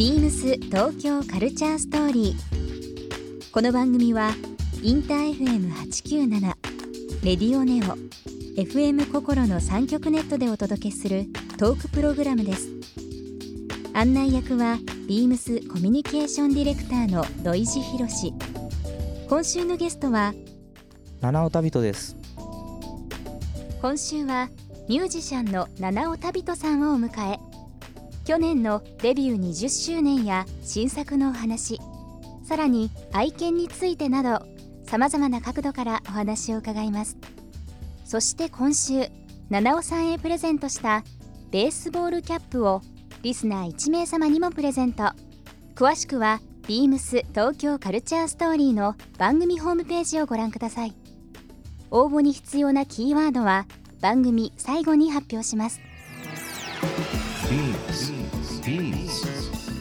ビームス東京カルチャーストーリー。この番組はインター FM897 レディオネオ FM 心の三極ネットでお届けするトークプログラムです。案内役はビームスコミュニケーションディレクターの土井博志。今週のゲストは七尾旅人です今週はミュージシャンの七尾旅人さんをお迎え去年のデビュー20周年や新作のお話さらに愛犬についてなどさまざまな角度からお話を伺います。そして今週七尾さんへプレゼントしたベースボールキャップをリスナー1名様にもプレゼント。詳しくはビームス東京カルチャーストーリーの番組ホームページをご覧ください。応募に必要なキーワードは番組最後に発表します。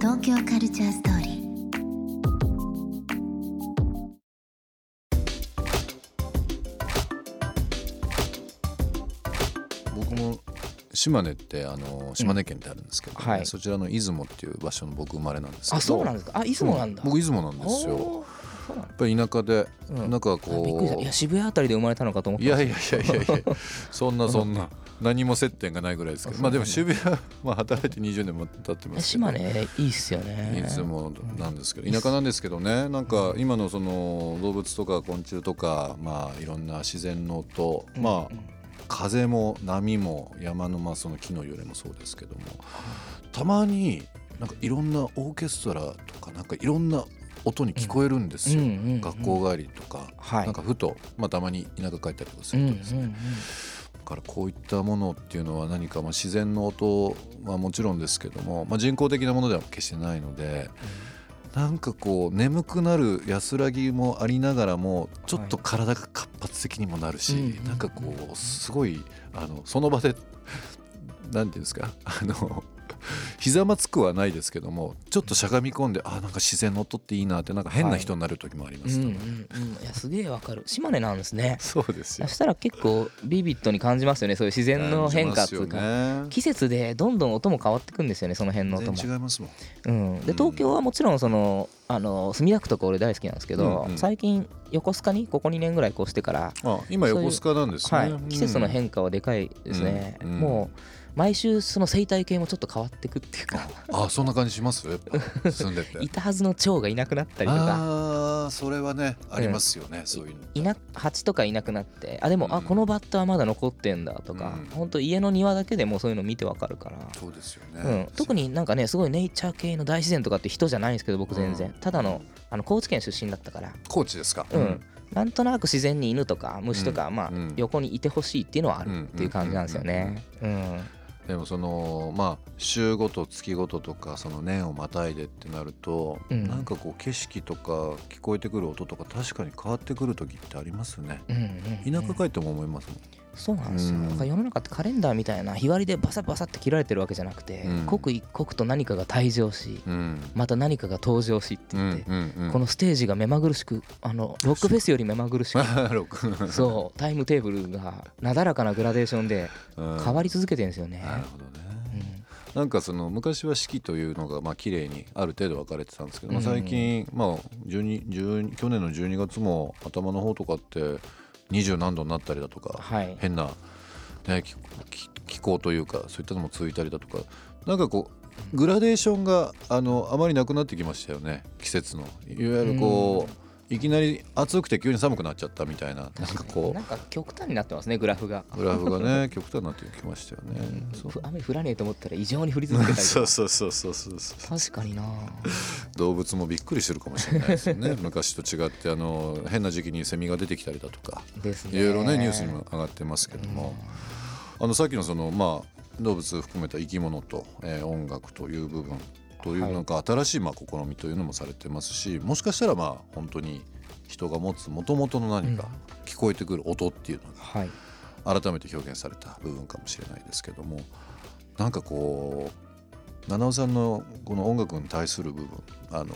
東京カルチャーストーリー。僕も島根ってあの島根県ってあるんですけど、ねはい。そちらの出雲っていう場所の僕生まれなんですけど。あそうなんですか。あ出雲なんだ、僕出雲なんですよやっぱり田舎で、うん。なんかこいや渋谷あたりで生まれたのかと思っうてまいやいやいやいやいやそんなそんな 何も接点がないぐらいですけどまあでも渋谷まあ働いて20年も経ってますけど。島根いいっすよね。いつもなんですけど。田舎なんですけどねなんか今のその動物とか昆虫とかまあいろんな自然の音まあ風も波も山のまあその木の揺れもそうですけどもたまになんかいろんなオーケストラとかなんかいろんな音に聞こえるんですよ、うんうんうんうん。学校帰りとか、はい。なんかふと、まあ、たまに田舎帰ったりとかすうんうんるとですね、だからこういったものっていうのは何かまあ自然の音はもちろんですけども、まあ、人工的なものでは決してないので、なんかこう眠くなる安らぎもありながらもちょっと体が活発的にもなるし、うん。なんかこうすごいあのその場でなんていうんですかあのひざまつくはないですけどもちょっとしゃがみ込んであなんか自然の音っていいなってなんか変な人になる時もありますと、うんうんうん。いやすげえわかる。島根なんですね。そうですよ。そしたら結構ビビッドに感じますよね。そういう自然の変化っていうか、ね。季節でどんどん音も変わってくんですよねその辺の音全も然違いますもん。うん、で東京はもちろんそのあの墨田区とか俺大好きなんですけど、うんうん。最近横須賀にここ2年ぐらい越してから、あ今横須賀なんですね、はい、季節の変化はでかいですね、うんうん。もう毎週その生態系もちょっと変わってくっていうか。あそんな感じします？やっぱ住んでて。いたはずの蝶がいなくなったりとか。ああそれはねありますよね、そういうの。いな蜂とかいなくなってあでも、うん。あこのバッタはまだ残ってんだとか、うん。ほんと家の庭だけでもそういうの見てわかるから、そうですよね、うん、特になんかねすごいネイチャー系の大自然とかって人じゃないんですけど僕全然、うん。ただのあの高知県出身だったから。高知ですか、うん、なんとなく自然に犬とか虫とか、まあうん。横にいてほしいっていうのはあるっていう感じなんですよね。うんでもそのまあ週ごと月ごととかその年をまたいでってなると、うん。なんかこう景色とか聞こえてくる音とか確かに変わってくる時ってありますね。うんうんうん。田舎帰っても思いますもん、そうなんですよ、うん。だから世の中ってカレンダーみたいな日割りでバサバサって切られてるわけじゃなくて、うん。刻一刻と何かが退場しうん。また何かが登場しってうん言って、うんうんこのステージが目まぐるしくあのロックフェスより目まぐるしく録 そうタイムテーブルがなだらかなグラデーションでうん。変わり続けてるんですよね。なるほどね、うん。なんかその昔は四季というのがまあ綺麗にある程度分かれてたんですけど、まあ、うん。最近まあ12 12去年の12月も頭の方とかって二十何度になったりだとかはい。変な、ね、気候というかそういったのも続いたりだとかなんかこうグラデーションがあのあまりなくなってきましたよね季節の。いわゆるこう、いきなり暑くて急に寒くなっちゃったみたいななんかこなんか極端になってますねグラフが。うグラフがね 極端になってきましたよね。そう。ふ雨降らねえと思ったら異常に降り続けたりとそうかそうそうそうそうそう。確かにな。動物もびっくりしてるかもしれないですよね。昔と違ってあの変な時期にセミが出てきたりだとか。ですね。いろいろねニュースにも上がってますけども、あのさっきのそのまあ動物含めた生き物と、えー音楽という部分とい。うはいなんか新しいまあ試みというのもされてますしもしかしたらまあ本当に人が持つもともとの何か聞こえてくる音っていうのはい。が改めて表現された部分かもしれないですけどもなんかこう七尾さんのこの音楽に対する部分あの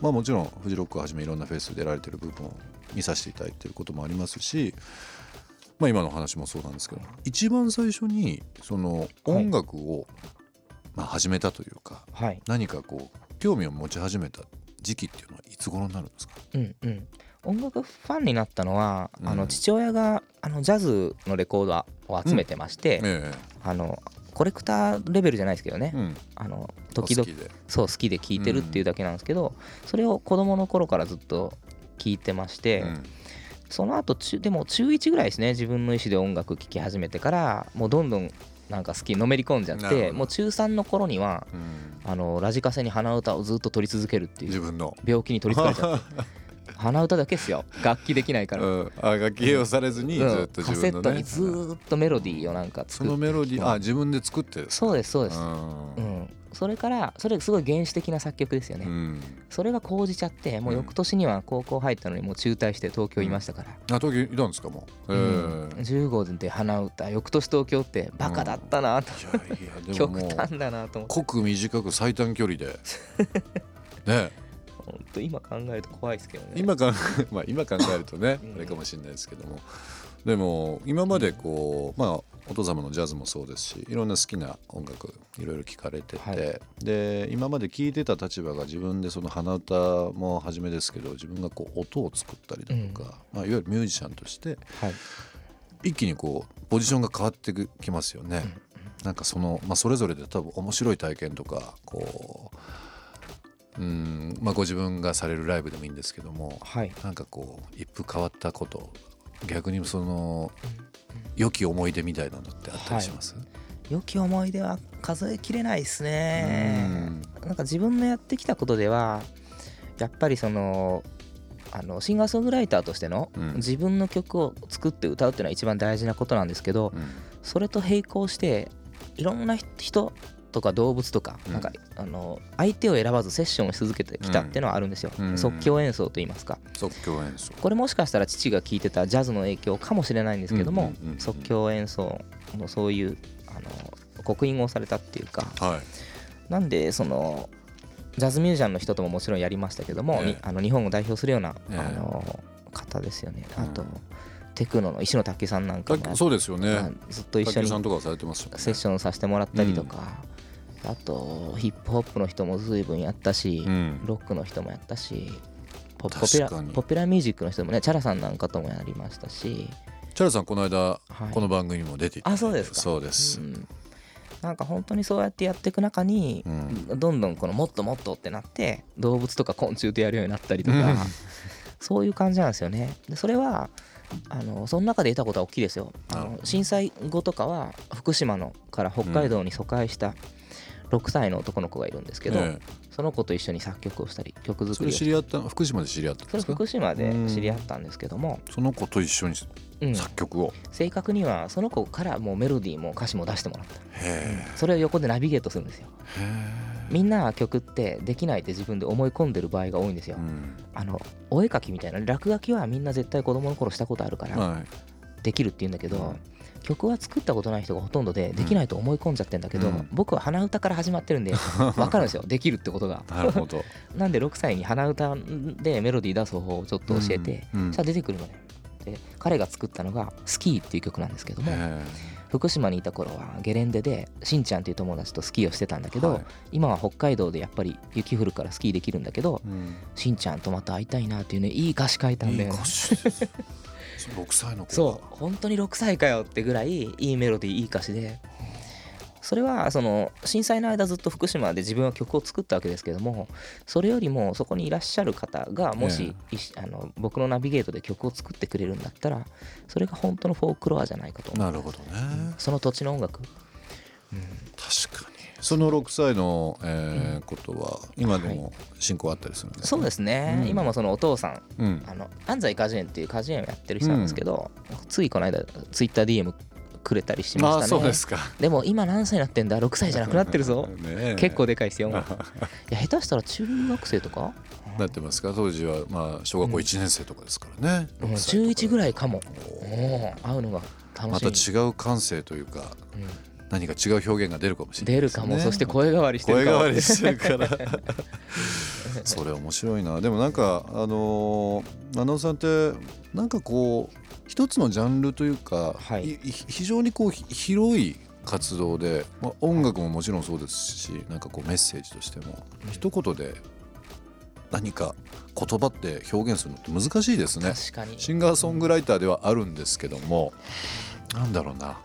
まあもちろんフジロックをはじめいろんなフェス出られてる部分を見させていただいてることもありますしまあ今の話もそうなんですけど一番最初にその音楽をまあ始めたというかはい。何かこう興味を持ち始めた時期っていうのはいつ頃になるんですか？うんうん。音楽ファンになったのは、あうん。の父親があのジャズのレコードを集めてまして、えあのコレクターレベルじゃないですけどね、えうん。あの時々そう好きで聴いてるっていうだけなんですけど、それを子供の頃からずっと聴いてまして、うん。その後中でも中1ぐらいですね自分の意思で音楽聴き始めてからもうどんどんなんか好きのめり込んじゃってもう中3の頃にはうん。あのラジカセに鼻歌をずっと取り続けるっていう自分の。病気に取りつかれちゃって 鼻歌だけっすよ。楽器できないから、うん、あ楽器をされずにずうん。っとカ自分のね。セットにずーっとメロディーをなんかそ作って。のメロディーあ自分で作ってそうですそうです、ううん。ん、それからそれすごい原始的な作曲ですよね、うん。それが高じちゃってもう翌年には高校入ったのにもう中退して東京いましたから、あ東京いたんですかもう、うん。ええ15で鼻歌翌年東京ってバカだったなと、いやいやでも 極端だなと思って。濃く短く最短距離で。ね本当今考えると怖いですけどね。今か まあ今考えるとねうん。あれかもしれないですけども。でも今までこうまあお父様のジャズもそうですしいろんな好きな音楽いろいろ聞かれてて、はい。で今まで聞いてた立場が自分でその鼻歌も初めですけど自分がこう音を作ったりだとか、まあ、いわゆるミュージシャンとしてはい。一気にこうポジションが変わってきますよね。なんかその、まあ、それぞれで多分面白い体験とかこううん、まあ、ご自分がされるライブでもいいんですけどもはい。なんかこう一風変わったこと逆にその良き思い出みたいなのってあったりします、良き思い出は数えきれないですね。うん。なんか自分のやってきたことではやっぱりそのあのシンガーソングライターとしてのうん。自分の曲を作って歌うっていうのは一番大事なことなんですけどうん。それと並行していろんな人とか動物とかうん。なんかあの相手を選ばずセッションをし続けてきたっていうのはあるんですよ。うん。即興演奏といいますか。即興演奏。これもしかしたら父が聴いてたジャズの影響かもしれないんですけども即興演奏のそういうあの刻印をされたっていうか。はい。なんでそのジャズミュージシャンの人とももちろんやりましたけども、あの日本を代表するような、ええ。あの方ですよね。あと、うんテクノの石野武さんなんかもそうですよね。まあずっと一緒竹にセッションさせてもらったりとか、あとヒップホップの人も随分やったし、うん。ロックの人もやったしポポピュラポピュラーミュージックの人もね Chara さんなんかともやりましたし、 Chara さんこの間はい。この番組にも出ていたあそうですか。そうです、うん。なんか本当にそうやってやっていく中に、うん。どんどんこのもっともっとってなって動物とか昆虫とやるようになったりとか、うん。そういう感じなんですよね。でそれはあのその中で得たことは大きいですよ。あの震災後とかは福島のから北海道に疎開した6歳の男の子がいるんですけど、えその子と一緒に作曲をしたり曲えそ作りをしたり。れ知り合った福島で知り合ったんですか？福島で知り合ったんですけども、その子と一緒にうん。作曲を、正確にはその子からもうメロディーも歌詞も出してもらった。へそれを横でナビゲートするんですよ。みんな曲ってできないって自分で思い込んでる場合が多いんですよ、えうん。あのお絵描きみたいな落書きはみんな絶対子供の頃したことあるからはい。できるって言うんだけど、曲は作ったことない人がほとんどでできないと思い込んじゃってんだけど、うん。僕は鼻歌から始まってるんで 分かるんですよ。できるってことが。なるほど。なんで6歳に鼻歌でメロディー出す方法をちょっと教えて、うんうん。じゃあ出てくるのねで彼が作ったのが「スキー」っていう曲なんですけどもへ福島にいた頃はゲレンデでしんちゃんっていう友達とスキーをしてたんだけど、はい。今は北海道でやっぱり雪降るからスキーできるんだけどえうん。しんちゃんとまた会いたいなっていうねいい歌詞書いたんだよね。いい6歳の子が。そう本当に6歳かよってぐらいいいメロディーいい歌詞で。それはその震災の間ずっと福島で自分は曲を作ったわけですけどもそれよりもそこにいらっしゃる方がもし、あの僕のナビゲートで曲を作ってくれるんだったらそれが本当のフォークロアじゃないかと。なるほどね。その土地の音楽。確かにその6歳の、えーことは今でも進行あったりするんですかそうですね、うん。今もそのお父さんうん。あの安西果樹園っていう果樹園をやってる人なんですけど、ついこの間ツイッター DM くれたりしましたね。そうですか。でも今何歳になってんだ？6歳じゃなくなってるぞ。ねえ。結構でかいですよ いや下手したら中学生とか、なってますか？当時はまあ小学校1年生とかですからね、うん、6歳とか。11ぐらいかも。会うのが楽ましみ。た違う感性というか、何か違う表現が出るかもしれないね、出るかも、そして声変わりしてる声変わりしてるから。それ面白いな。でもなんかあのー七尾さんってなんかこう一つのジャンルというか、はい。い非常にこうひ広い活動で、まあ、音楽ももちろんそうですしなんかこうメッセージとしても一言で何か言葉って表現するのって難しいですね。確かに。シンガーソングライターではあるんですけどもなんだろうな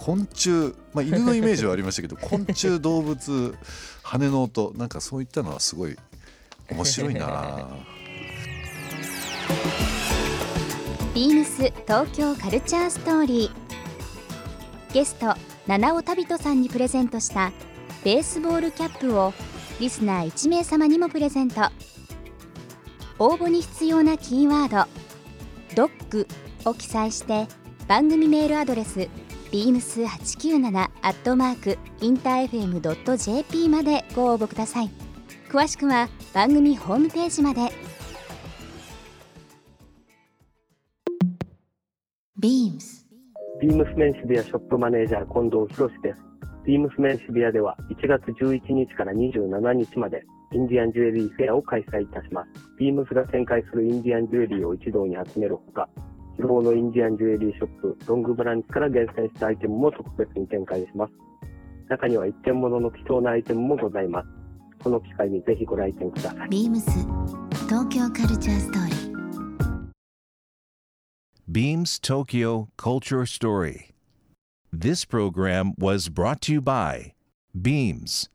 昆虫、まあ、犬のイメージはありましたけど 昆虫動物羽の音なんかそういったのはすごい面白いな。ビームス東京カルチャーストーリー。ゲスト七尾旅人さんにプレゼントしたベースボールキャップをリスナー1名様にもプレゼント。応募に必要なキーワード「ドッグ」を記載して番組メールアドレス beams897 アットマークインター FM.jp までご応募ください詳しくは番組ホームページまでビームスビームスメン渋谷ショップマネージャー近藤博です。ビームスメン渋谷では1月11日から27日までインディアンジュエリーフェアを開催いたします。ビームスが展開するインディアンジュエリーを一堂に集めるほか、希望のインディアンジュエリーショップ、ロングブランチから厳選したアイテムも特別に展開します。中には一点物の貴重なアイテムもございます。この機会にぜひご来店ください。ビームス東京カルチャーストーリー Beams Tokyo Culture Story. This program was brought to you by Beams.